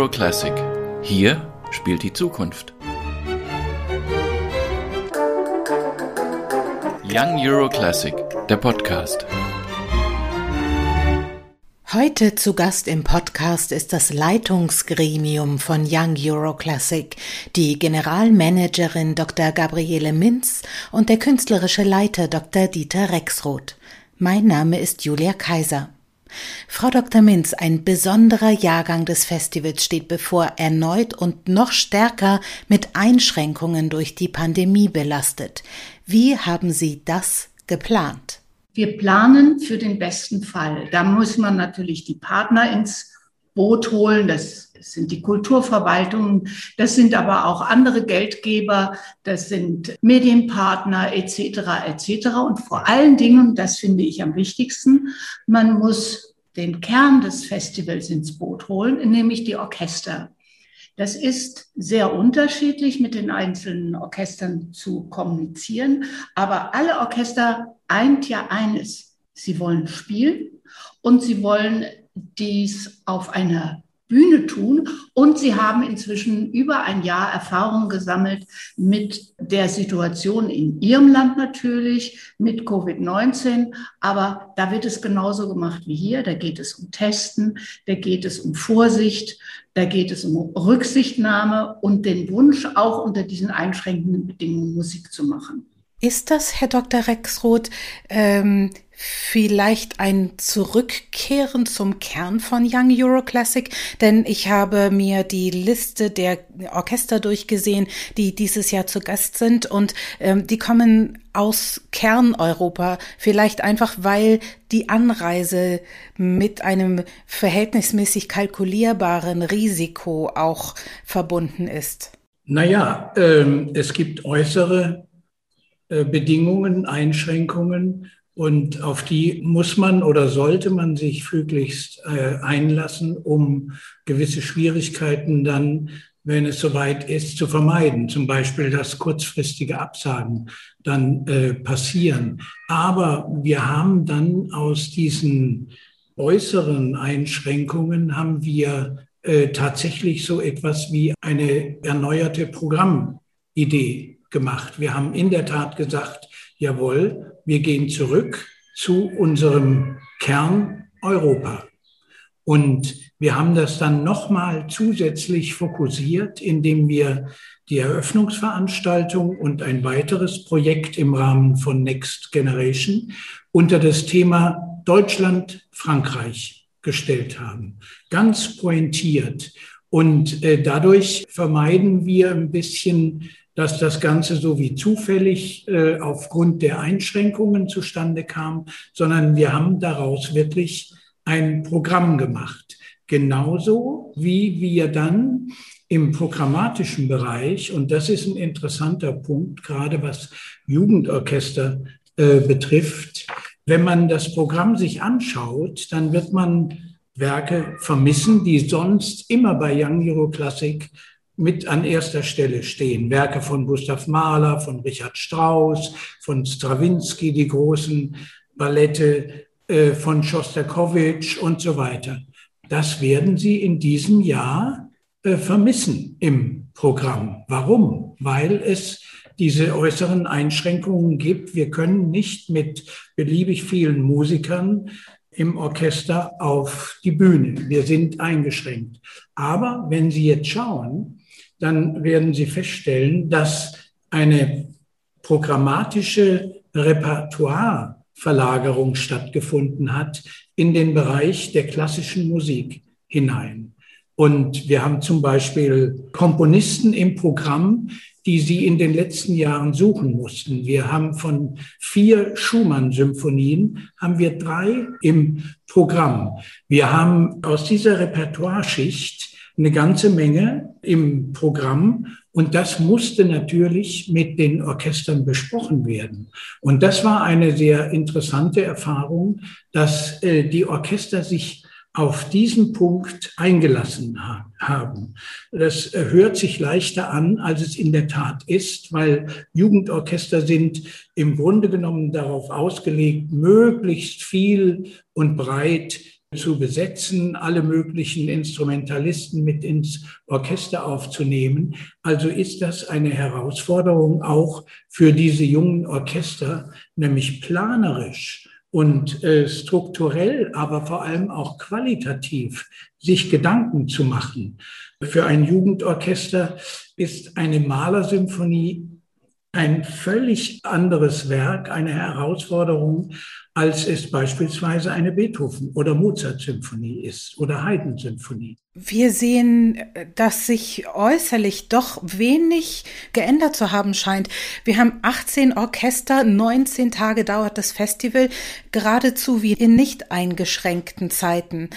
Young Euro Classic. Hier spielt die Zukunft. Young Euro Classic, der Podcast. Heute zu Gast im Podcast ist das Leitungsgremium von Young Euro Classic, die Generalmanagerin Dr. Gabriele Minz und der künstlerische Leiter Dr. Dieter Rexroth. Mein Name ist Julia Kaiser. Frau Dr. Minz, ein besonderer Jahrgang des Festivals steht bevor, erneut und noch stärker mit Einschränkungen durch die Pandemie belastet. Wie haben Sie das geplant? Wir planen für den besten Fall. Da muss man natürlich die Partner ins Boot holen. Das sind die Kulturverwaltungen, das sind aber auch andere Geldgeber, das sind Medienpartner etc. etc. Und vor allen Dingen, das finde ich am wichtigsten, man muss den Kern des Festivals ins Boot holen, nämlich die Orchester. Das ist sehr unterschiedlich, mit den einzelnen Orchestern zu kommunizieren, aber alle Orchester eint ja eines. Sie wollen spielen und sie wollen dies auf einer Bühne tun. Und sie haben inzwischen über ein Jahr Erfahrung gesammelt mit der Situation in ihrem Land natürlich, mit Covid-19. Aber da wird es genauso gemacht wie hier. Da geht es um Testen, da geht es um Vorsicht, da geht es um Rücksichtnahme und den Wunsch, auch unter diesen einschränkenden Bedingungen Musik zu machen. Ist das, Herr Dr. Rexroth, ähm, vielleicht ein Zurückkehren zum Kern von Young Euro Classic? Denn ich habe mir die Liste der Orchester durchgesehen, die dieses Jahr zu Gast sind und ähm, die kommen aus Kerneuropa, vielleicht einfach weil die Anreise mit einem verhältnismäßig kalkulierbaren Risiko auch verbunden ist. Naja, ähm, es gibt äußere Bedingungen, Einschränkungen und auf die muss man oder sollte man sich füglichst äh, einlassen, um gewisse Schwierigkeiten dann, wenn es soweit ist, zu vermeiden. Zum Beispiel, dass kurzfristige Absagen dann äh, passieren. Aber wir haben dann aus diesen äußeren Einschränkungen haben wir äh, tatsächlich so etwas wie eine erneuerte Programmidee gemacht. Wir haben in der Tat gesagt, jawohl, wir gehen zurück zu unserem Kern Europa. Und wir haben das dann nochmal zusätzlich fokussiert, indem wir die Eröffnungsveranstaltung und ein weiteres Projekt im Rahmen von Next Generation unter das Thema Deutschland, Frankreich gestellt haben. Ganz pointiert. Und äh, dadurch vermeiden wir ein bisschen dass das Ganze so wie zufällig äh, aufgrund der Einschränkungen zustande kam, sondern wir haben daraus wirklich ein Programm gemacht. Genauso wie wir dann im programmatischen Bereich, und das ist ein interessanter Punkt, gerade was Jugendorchester äh, betrifft, wenn man das Programm sich anschaut, dann wird man Werke vermissen, die sonst immer bei Young Euro Classic mit an erster Stelle stehen. Werke von Gustav Mahler, von Richard Strauss, von Strawinski, die großen Ballette äh, von Schostakowitsch und so weiter. Das werden Sie in diesem Jahr äh, vermissen im Programm. Warum? Weil es diese äußeren Einschränkungen gibt. Wir können nicht mit beliebig vielen Musikern im Orchester auf die Bühne. Wir sind eingeschränkt. Aber wenn Sie jetzt schauen, dann werden Sie feststellen, dass eine programmatische Repertoireverlagerung stattgefunden hat in den Bereich der klassischen Musik hinein. Und wir haben zum Beispiel Komponisten im Programm, die sie in den letzten Jahren suchen mussten. Wir haben von vier Schumann-Symphonien haben wir drei im Programm. Wir haben aus dieser Repertoireschicht eine ganze Menge im Programm und das musste natürlich mit den Orchestern besprochen werden. Und das war eine sehr interessante Erfahrung, dass äh, die Orchester sich auf diesen Punkt eingelassen haben. Das hört sich leichter an, als es in der Tat ist, weil Jugendorchester sind im Grunde genommen darauf ausgelegt, möglichst viel und breit zu besetzen, alle möglichen Instrumentalisten mit ins Orchester aufzunehmen. Also ist das eine Herausforderung auch für diese jungen Orchester, nämlich planerisch und äh, strukturell, aber vor allem auch qualitativ sich Gedanken zu machen. Für ein Jugendorchester ist eine Malersymphonie ein völlig anderes Werk, eine Herausforderung, als es beispielsweise eine Beethoven- oder Mozart-Symphonie ist oder Haydn-Symphonie. Wir sehen, dass sich äußerlich doch wenig geändert zu haben scheint. Wir haben 18 Orchester, 19 Tage dauert das Festival, geradezu wie in nicht eingeschränkten Zeiten.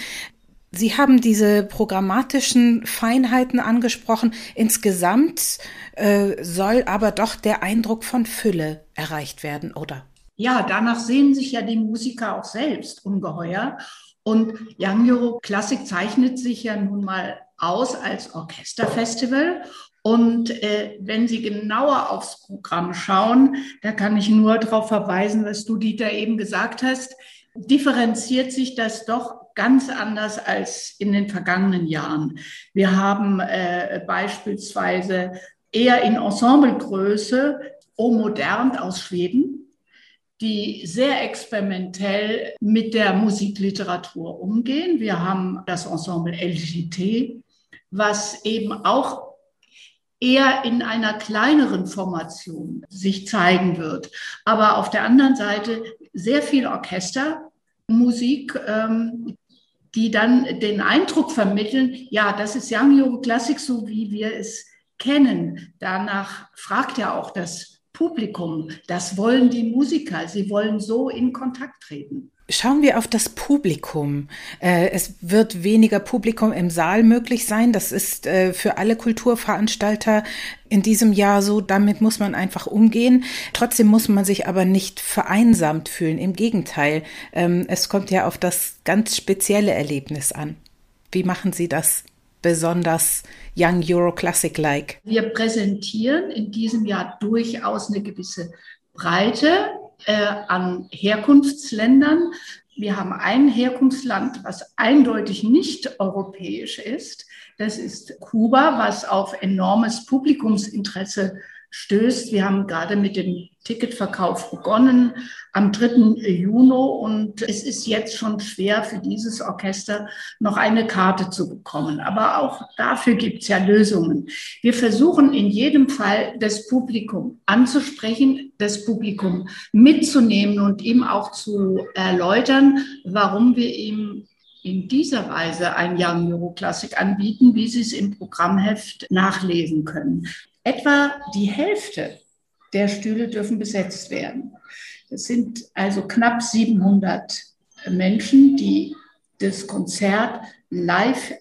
Sie haben diese programmatischen Feinheiten angesprochen. Insgesamt äh, soll aber doch der Eindruck von Fülle erreicht werden, oder? Ja, danach sehen sich ja die Musiker auch selbst ungeheuer. Und Young Euro Classic zeichnet sich ja nun mal aus als Orchesterfestival. Und äh, wenn Sie genauer aufs Programm schauen, da kann ich nur darauf verweisen, was du, Dieter, eben gesagt hast, differenziert sich das doch ganz anders als in den vergangenen Jahren. Wir haben äh, beispielsweise eher in Ensemblegröße O Modern aus Schweden, die sehr experimentell mit der Musikliteratur umgehen. Wir haben das Ensemble LGT, was eben auch eher in einer kleineren Formation sich zeigen wird. Aber auf der anderen Seite sehr viel Orchestermusik, ähm, die dann den Eindruck vermitteln, ja, das ist Young Euro Classic, so wie wir es kennen. Danach fragt ja auch das Publikum, das wollen die Musiker, sie wollen so in Kontakt treten. Schauen wir auf das Publikum. Äh, es wird weniger Publikum im Saal möglich sein. Das ist äh, für alle Kulturveranstalter in diesem Jahr so. Damit muss man einfach umgehen. Trotzdem muss man sich aber nicht vereinsamt fühlen. Im Gegenteil. Ähm, es kommt ja auf das ganz spezielle Erlebnis an. Wie machen Sie das besonders Young Euro Classic-like? Wir präsentieren in diesem Jahr durchaus eine gewisse Breite an Herkunftsländern. Wir haben ein Herkunftsland, was eindeutig nicht europäisch ist. Das ist Kuba, was auf enormes Publikumsinteresse stößt. Wir haben gerade mit dem Ticketverkauf begonnen am 3. Juni und es ist jetzt schon schwer für dieses Orchester noch eine Karte zu bekommen. Aber auch dafür gibt es ja Lösungen. Wir versuchen in jedem Fall das Publikum anzusprechen, das Publikum mitzunehmen und ihm auch zu erläutern, warum wir ihm in dieser Weise ein Young Euro Classic anbieten, wie Sie es im Programmheft nachlesen können. Etwa die Hälfte der Stühle dürfen besetzt werden. Das sind also knapp 700 Menschen, die das Konzert live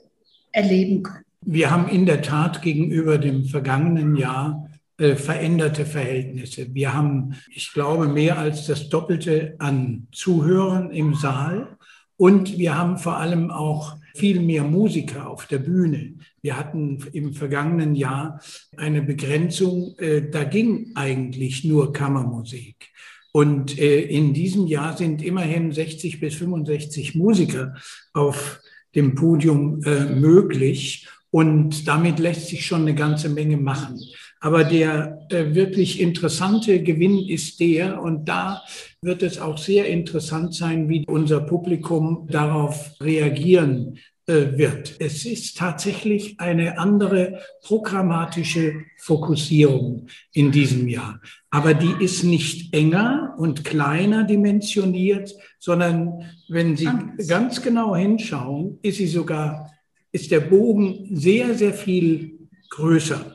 erleben können. Wir haben in der Tat gegenüber dem vergangenen Jahr äh, veränderte Verhältnisse. Wir haben, ich glaube, mehr als das Doppelte an Zuhörern im Saal und wir haben vor allem auch viel mehr Musiker auf der Bühne. Wir hatten im vergangenen Jahr eine Begrenzung, äh, da ging eigentlich nur Kammermusik. Und äh, in diesem Jahr sind immerhin 60 bis 65 Musiker auf dem Podium äh, möglich. Und damit lässt sich schon eine ganze Menge machen. Aber der, der wirklich interessante Gewinn ist der, und da wird es auch sehr interessant sein, wie unser Publikum darauf reagieren äh, wird. Es ist tatsächlich eine andere programmatische Fokussierung in diesem Jahr. Aber die ist nicht enger und kleiner dimensioniert, sondern wenn Sie ganz genau hinschauen, ist sie sogar, ist der Bogen sehr, sehr viel größer.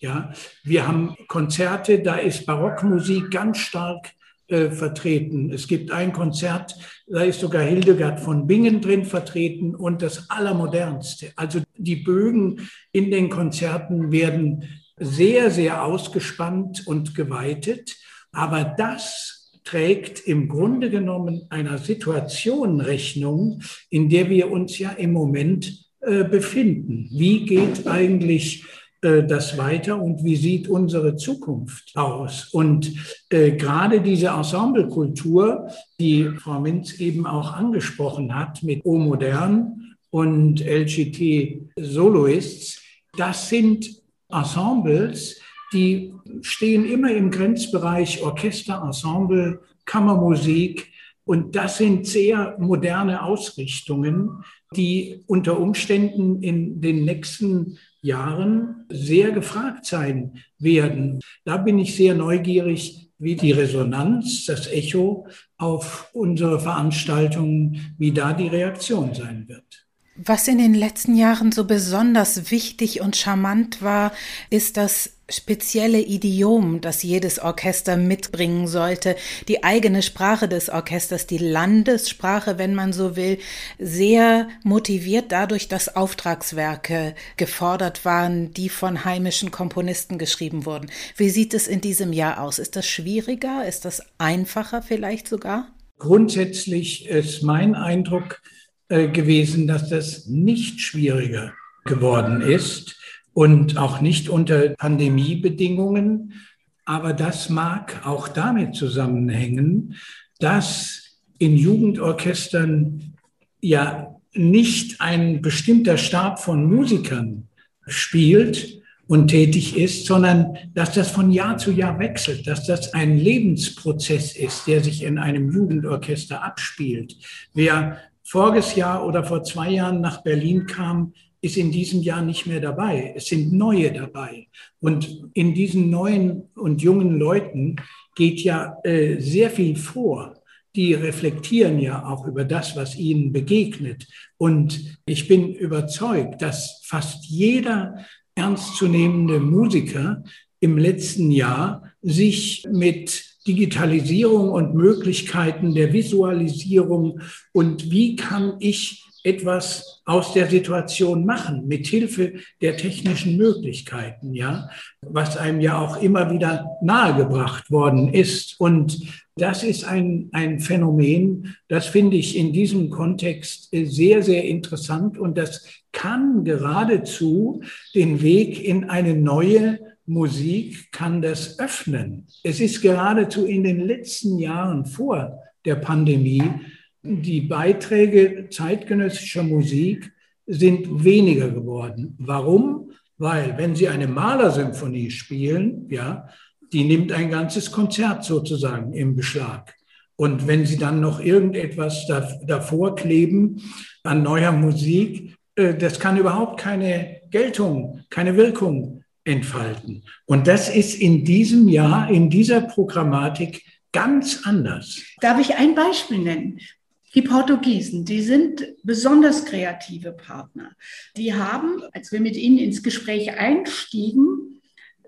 Ja, wir haben Konzerte, da ist Barockmusik ganz stark äh, vertreten. Es gibt ein Konzert, da ist sogar Hildegard von Bingen drin vertreten und das Allermodernste. Also die Bögen in den Konzerten werden sehr, sehr ausgespannt und geweitet. Aber das trägt im Grunde genommen einer Situation Rechnung, in der wir uns ja im Moment äh, befinden. Wie geht eigentlich das weiter und wie sieht unsere Zukunft aus? Und äh, gerade diese Ensemblekultur, die Frau Minz eben auch angesprochen hat mit O Modern und LGT Soloists, das sind Ensembles, die stehen immer im Grenzbereich Orchester, Ensemble, Kammermusik. Und das sind sehr moderne Ausrichtungen, die unter Umständen in den nächsten Jahren sehr gefragt sein werden. Da bin ich sehr neugierig, wie die Resonanz, das Echo auf unsere Veranstaltungen, wie da die Reaktion sein wird. Was in den letzten Jahren so besonders wichtig und charmant war, ist das spezielle Idiom, das jedes Orchester mitbringen sollte, die eigene Sprache des Orchesters, die Landessprache, wenn man so will, sehr motiviert dadurch, dass Auftragswerke gefordert waren, die von heimischen Komponisten geschrieben wurden. Wie sieht es in diesem Jahr aus? Ist das schwieriger? Ist das einfacher vielleicht sogar? Grundsätzlich ist mein Eindruck, äh, gewesen, dass das nicht schwieriger geworden ist und auch nicht unter Pandemiebedingungen. Aber das mag auch damit zusammenhängen, dass in Jugendorchestern ja nicht ein bestimmter Stab von Musikern spielt und tätig ist, sondern dass das von Jahr zu Jahr wechselt, dass das ein Lebensprozess ist, der sich in einem Jugendorchester abspielt. Wer voriges Jahr oder vor zwei Jahren nach Berlin kam, ist in diesem Jahr nicht mehr dabei. Es sind neue dabei. Und in diesen neuen und jungen Leuten geht ja äh, sehr viel vor. Die reflektieren ja auch über das, was ihnen begegnet. Und ich bin überzeugt, dass fast jeder ernstzunehmende Musiker im letzten Jahr sich mit Digitalisierung und Möglichkeiten der Visualisierung und wie kann ich etwas aus der Situation machen, mit Hilfe der technischen Möglichkeiten, ja, was einem ja auch immer wieder nahegebracht worden ist. Und das ist ein, ein Phänomen, das finde ich in diesem Kontext sehr, sehr interessant und das kann geradezu den Weg in eine neue Musik kann das öffnen. Es ist geradezu in den letzten Jahren vor der Pandemie, die Beiträge zeitgenössischer Musik sind weniger geworden. Warum? Weil wenn Sie eine Malersymphonie spielen, ja, die nimmt ein ganzes Konzert sozusagen im Beschlag. Und wenn Sie dann noch irgendetwas davor kleben an neuer Musik, äh, das kann überhaupt keine Geltung, keine Wirkung entfalten. Und das ist in diesem Jahr, in dieser Programmatik ganz anders. Darf ich ein Beispiel nennen? Die Portugiesen, die sind besonders kreative Partner. Die haben, als wir mit ihnen ins Gespräch einstiegen,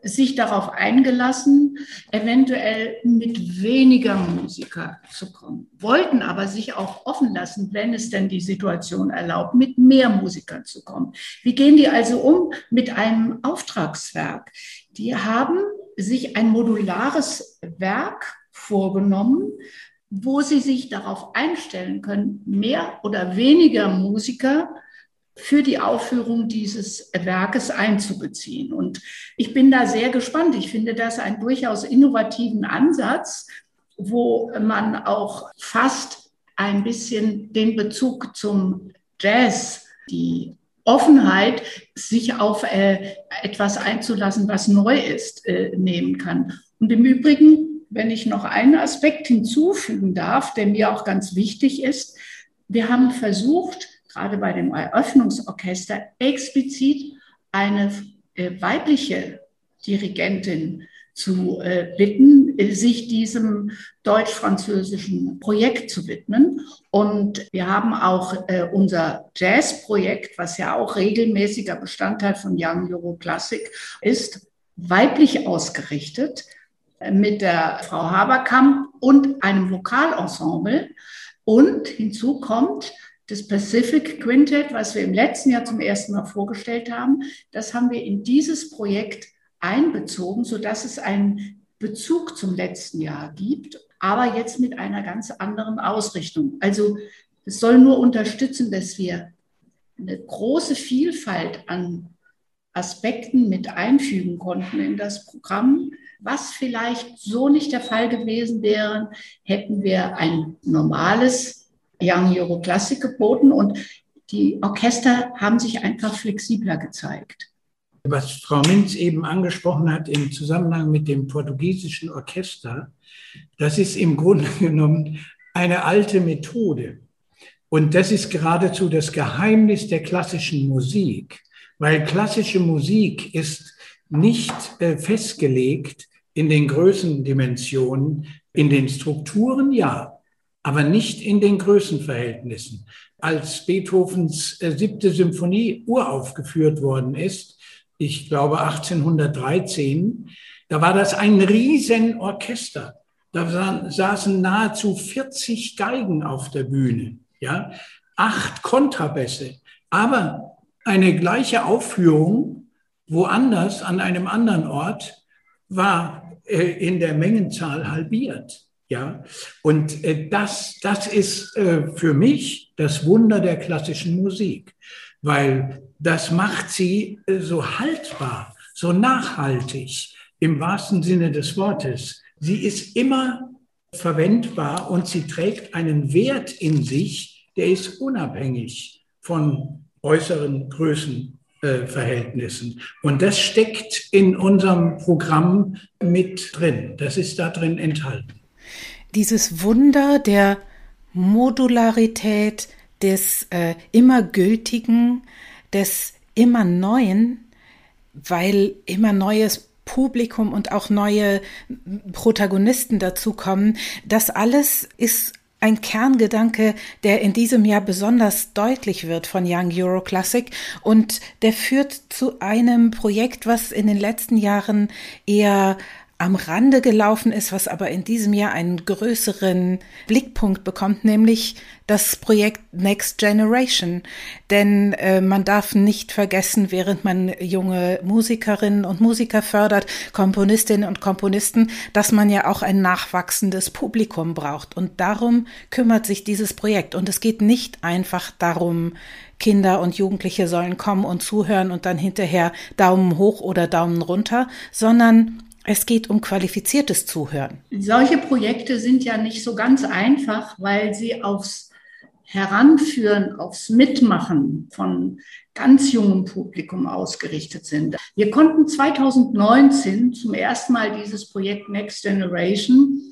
sich darauf eingelassen, eventuell mit weniger Musiker zu kommen, wollten aber sich auch offen lassen, wenn es denn die Situation erlaubt, mit mehr Musikern zu kommen. Wie gehen die also um mit einem Auftragswerk? Die haben sich ein modulares Werk vorgenommen, wo sie sich darauf einstellen können, mehr oder weniger Musiker für die Aufführung dieses Werkes einzubeziehen. Und ich bin da sehr gespannt. Ich finde das einen durchaus innovativen Ansatz, wo man auch fast ein bisschen den Bezug zum Jazz, die Offenheit, sich auf äh, etwas einzulassen, was neu ist, äh, nehmen kann. Und im Übrigen, wenn ich noch einen Aspekt hinzufügen darf, der mir auch ganz wichtig ist, wir haben versucht, gerade bei dem Eröffnungsorchester explizit eine äh, weibliche Dirigentin zu äh, bitten, äh, sich diesem deutsch-französischen Projekt zu widmen. Und wir haben auch unser Jazz-Projekt, was ja auch regelmäßiger Bestandteil von Young Euro Classic ist, weiblich ausgerichtet mit der Frau Haberkamp und einem Lokalensemble. Und hinzu kommt, das Pacific Quintet, was wir im letzten Jahr zum ersten Mal vorgestellt haben, das haben wir in dieses Projekt einbezogen, sodass es einen Bezug zum letzten Jahr gibt, aber jetzt mit einer ganz anderen Ausrichtung. Also es soll nur unterstützen, dass wir eine große Vielfalt an Aspekten mit einfügen konnten in das Programm, was vielleicht so nicht der Fall gewesen wäre, hätten wir ein normales Young Euro Classic geboten und die Orchester haben sich einfach flexibler gezeigt. Was Frau Minz eben angesprochen hat im Zusammenhang mit dem portugiesischen Orchester, das ist im Grunde genommen eine alte Methode. Und das ist geradezu das Geheimnis der klassischen Musik, weil klassische Musik ist nicht äh, festgelegt in den Größendimensionen, in den Strukturen ja, aber nicht in den Größenverhältnissen. Als Beethovens äh, siebte Symphonie uraufgeführt worden ist, ich glaube 1813, da war das ein Riesenorchester. Da saßen nahezu 40 Geigen auf der Bühne, ja, acht Kontrabässe, aber eine gleiche Aufführung woanders an einem anderen Ort war äh, in der Mengenzahl halbiert. Ja, und äh, das, das ist äh, für mich das Wunder der klassischen Musik, weil das macht sie äh, so haltbar, so nachhaltig im wahrsten Sinne des Wortes. Sie ist immer verwendbar und sie trägt einen Wert in sich, der ist unabhängig von äußeren Größenverhältnissen. Und das steckt in unserem Programm mit drin. Das ist da drin enthalten dieses Wunder der Modularität, des äh, immer Gültigen, des immer Neuen, weil immer neues Publikum und auch neue Protagonisten dazukommen. Das alles ist ein Kerngedanke, der in diesem Jahr besonders deutlich wird von Young Euro Classic und der führt zu einem Projekt, was in den letzten Jahren eher am Rande gelaufen ist, was aber in diesem Jahr einen größeren Blickpunkt bekommt, nämlich das Projekt Next Generation. Denn äh, man darf nicht vergessen, während man junge Musikerinnen und Musiker fördert, Komponistinnen und Komponisten, dass man ja auch ein nachwachsendes Publikum braucht. Und darum kümmert sich dieses Projekt. Und es geht nicht einfach darum, Kinder und Jugendliche sollen kommen und zuhören und dann hinterher Daumen hoch oder Daumen runter, sondern es geht um qualifiziertes Zuhören. Solche Projekte sind ja nicht so ganz einfach, weil sie aufs Heranführen, aufs Mitmachen von ganz jungem Publikum ausgerichtet sind. Wir konnten 2019 zum ersten Mal dieses Projekt Next Generation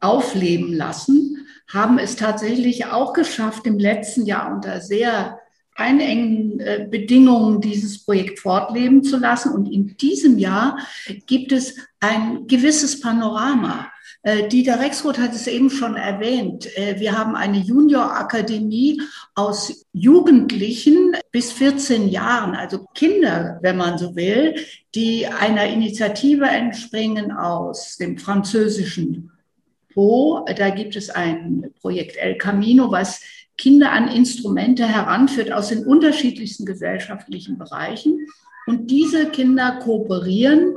aufleben lassen, haben es tatsächlich auch geschafft, im letzten Jahr unter sehr einengen äh, Bedingungen dieses Projekt fortleben zu lassen. Und in diesem Jahr gibt es ein gewisses Panorama. Äh, Dieter Rexroth hat es eben schon erwähnt. Äh, wir haben eine Juniorakademie aus Jugendlichen bis 14 Jahren, also Kinder, wenn man so will, die einer Initiative entspringen aus dem französischen Po. Da gibt es ein Projekt El Camino, was Kinder an Instrumente heranführt aus den unterschiedlichsten gesellschaftlichen Bereichen. Und diese Kinder kooperieren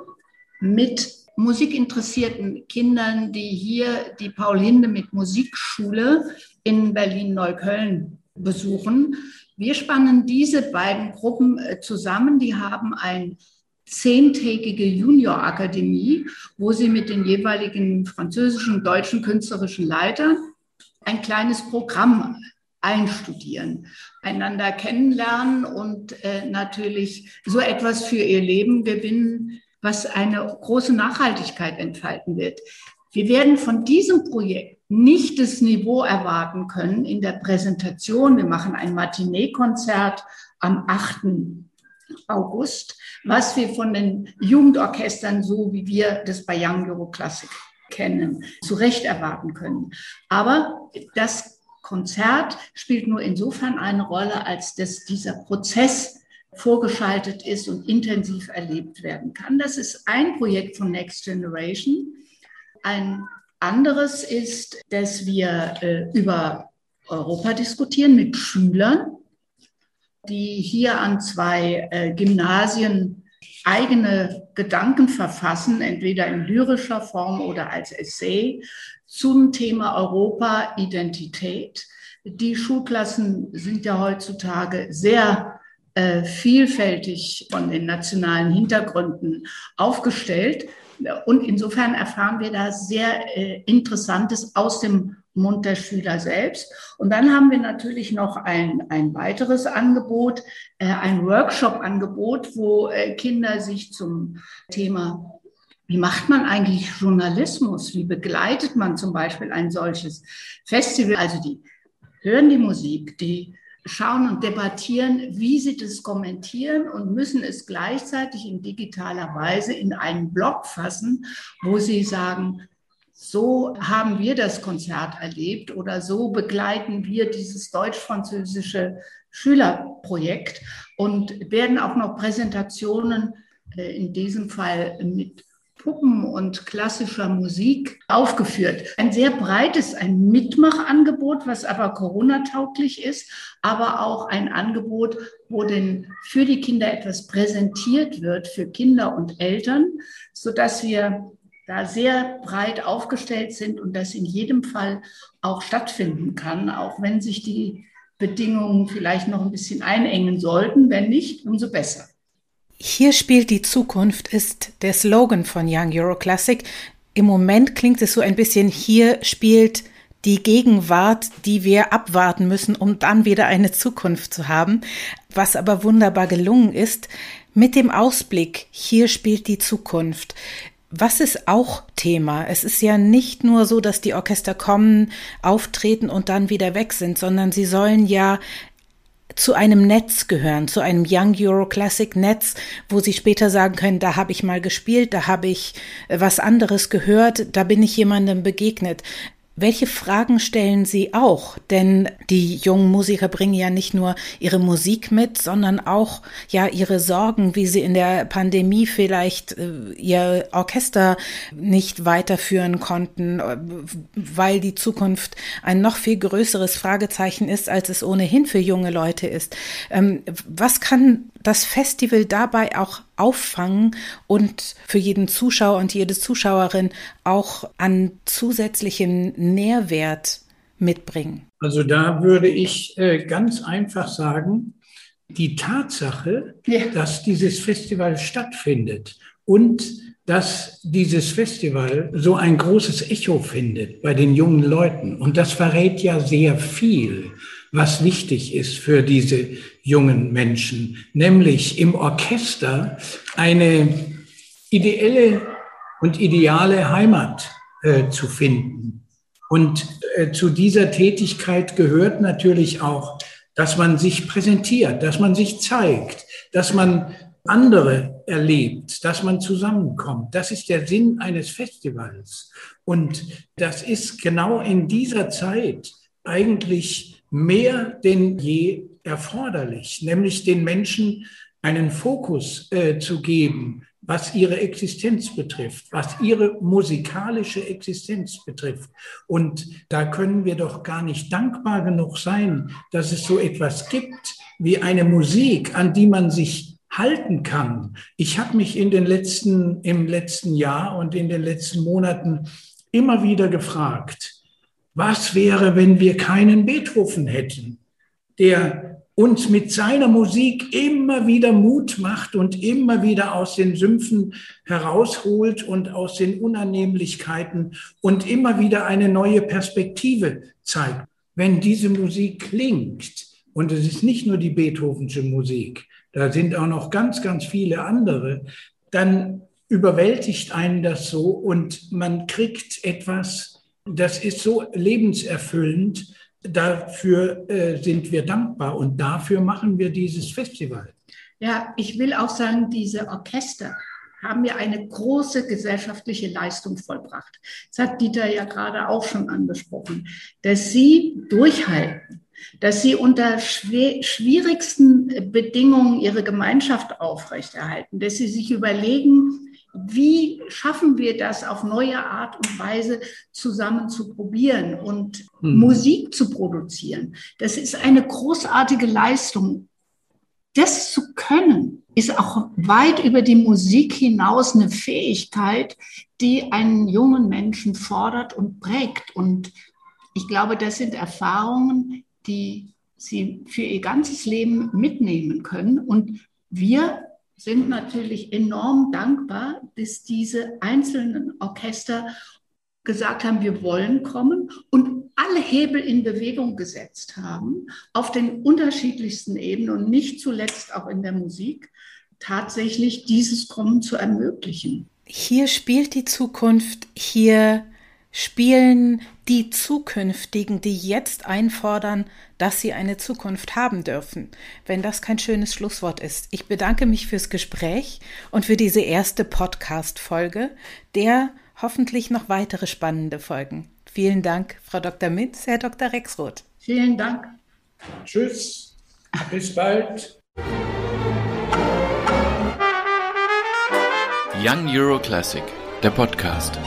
mit musikinteressierten Kindern, die hier die Paul Hinde mit Musikschule in Berlin-Neukölln besuchen. Wir spannen diese beiden Gruppen äh, zusammen. Die haben ein zehntägige Juniorakademie, wo sie mit den jeweiligen französischen deutschen künstlerischen Leitern ein kleines Programm einstudieren, einander kennenlernen und äh, natürlich so etwas für ihr Leben gewinnen, was eine große Nachhaltigkeit entfalten wird. Wir werden von diesem Projekt nicht das Niveau erwarten können in der Präsentation. Wir machen ein Matinee-Konzert am 8. August, was wir von den Jugendorchestern, so wie wir das bei Young Euro Classic kennen, zu Recht erwarten können. Aber das Konzert spielt nur insofern eine Rolle, als dass dieser Prozess vorgeschaltet ist und intensiv erlebt werden kann. Das ist ein Projekt von Next Generation. Ein anderes ist, dass wir äh, über Europa diskutieren mit Schülern, die hier an zwei äh, Gymnasien eigene Gedanken verfassen, entweder in lyrischer Form oder als Essay zum Thema Europa, Identität. Die Schulklassen sind ja heutzutage sehr äh, vielfältig von den nationalen Hintergründen aufgestellt. Und insofern erfahren wir da sehr äh, Interessantes aus dem Mund der Schüler selbst. Und dann haben wir natürlich noch ein, ein weiteres Angebot, äh, ein Workshop-Angebot, wo äh, Kinder sich zum Thema wie macht man eigentlich Journalismus? Wie begleitet man zum Beispiel ein solches Festival? Also die hören die Musik, die schauen und debattieren, wie sie das kommentieren und müssen es gleichzeitig in digitaler Weise in einen Blog fassen, wo sie sagen, so haben wir das Konzert erlebt oder so begleiten wir dieses deutsch-französische Schülerprojekt und werden auch noch Präsentationen äh, in diesem Fall mit Puppen und klassischer Musik aufgeführt. Ein sehr breites, ein Mitmachangebot, was aber Corona-tauglich ist, aber auch ein Angebot, wo denn für die Kinder etwas präsentiert wird, für Kinder und Eltern, sodass wir da sehr breit aufgestellt sind und das in jedem Fall auch stattfinden kann, auch wenn sich die Bedingungen vielleicht noch ein bisschen einengen sollten. Wenn nicht, umso besser. Hier spielt die Zukunft ist der Slogan von Young Euro Classic. Im Moment klingt es so ein bisschen, hier spielt die Gegenwart, die wir abwarten müssen, um dann wieder eine Zukunft zu haben, was aber wunderbar gelungen ist, mit dem Ausblick, hier spielt die Zukunft. Was ist auch Thema? Es ist ja nicht nur so, dass die Orchester kommen, auftreten und dann wieder weg sind, sondern sie sollen ja zu einem Netz gehören, zu einem Young Euro Classic Netz, wo sie später sagen können, da habe ich mal gespielt, da habe ich äh, was anderes gehört, da bin ich jemandem begegnet. Welche Fragen stellen Sie auch? Denn die jungen Musiker bringen ja nicht nur ihre Musik mit, sondern auch ja ihre Sorgen, wie sie in der Pandemie vielleicht äh, ihr Orchester nicht weiterführen konnten, äh, weil die Zukunft ein noch viel größeres Fragezeichen ist, als es ohnehin für junge Leute ist. Ähm, was kann das Festival dabei auch auffangen und für jeden Zuschauer und jede Zuschauerin auch an zusätzlichen Nährwert mitbringen? Also da würde ich äh, ganz einfach sagen, die Tatsache, ja. dass dieses Festival stattfindet und dass dieses Festival so ein großes Echo findet bei den jungen Leuten. Und das verrät ja sehr viel, was wichtig ist für diese jungen Menschen, nämlich im Orchester eine ideelle und ideale Heimat äh, zu finden. Und äh, zu dieser Tätigkeit gehört natürlich auch, dass man sich präsentiert, dass man sich zeigt, dass man andere erlebt, dass man zusammenkommt. Das ist der Sinn eines Festivals. Und das ist genau in dieser Zeit eigentlich mehr denn je erforderlich, nämlich den Menschen einen Fokus äh, zu geben, was ihre Existenz betrifft, was ihre musikalische Existenz betrifft. Und da können wir doch gar nicht dankbar genug sein, dass es so etwas gibt wie eine Musik, an die man sich halten kann. Ich habe mich in den letzten, im letzten Jahr und in den letzten Monaten immer wieder gefragt, was wäre, wenn wir keinen Beethoven hätten, der uns mit seiner Musik immer wieder Mut macht und immer wieder aus den Sümpfen herausholt und aus den Unannehmlichkeiten und immer wieder eine neue Perspektive zeigt. Wenn diese Musik klingt, und es ist nicht nur die Beethovensche Musik, da sind auch noch ganz, ganz viele andere, dann überwältigt einen das so und man kriegt etwas, das ist so lebenserfüllend, dafür äh, sind wir dankbar und dafür machen wir dieses Festival. Ja, ich will auch sagen, diese Orchester haben ja eine große gesellschaftliche Leistung vollbracht. Das hat Dieter ja gerade auch schon angesprochen, dass sie durchhalten, dass sie unter schwierigsten Bedingungen ihre Gemeinschaft aufrechterhalten, dass sie sich überlegen, wie schaffen wir das auf neue Art und Weise zusammen zu probieren und hm. Musik zu produzieren? Das ist eine großartige Leistung. Das zu können, ist auch weit über die Musik hinaus eine Fähigkeit, die einen jungen Menschen fordert und prägt. Und ich glaube, das sind Erfahrungen, die sie für ihr ganzes Leben mitnehmen können. Und wir sind natürlich enorm dankbar, dass diese einzelnen Orchester gesagt haben, wir wollen kommen und alle Hebel in Bewegung gesetzt haben, auf den unterschiedlichsten Ebenen und nicht zuletzt auch in der Musik, tatsächlich dieses Kommen zu ermöglichen. Hier spielt die Zukunft, hier spielen die Zukünftigen, die jetzt einfordern, dass sie eine Zukunft haben dürfen, wenn das kein schönes Schlusswort ist. Ich bedanke mich fürs Gespräch und für diese erste Podcast-Folge, der hoffentlich noch weitere spannende Folgen. Vielen Dank, Frau Dr. Minz, Herr Dr. Rexroth. Vielen Dank. Tschüss. Bis bald. Young Euro Classic, der Podcast.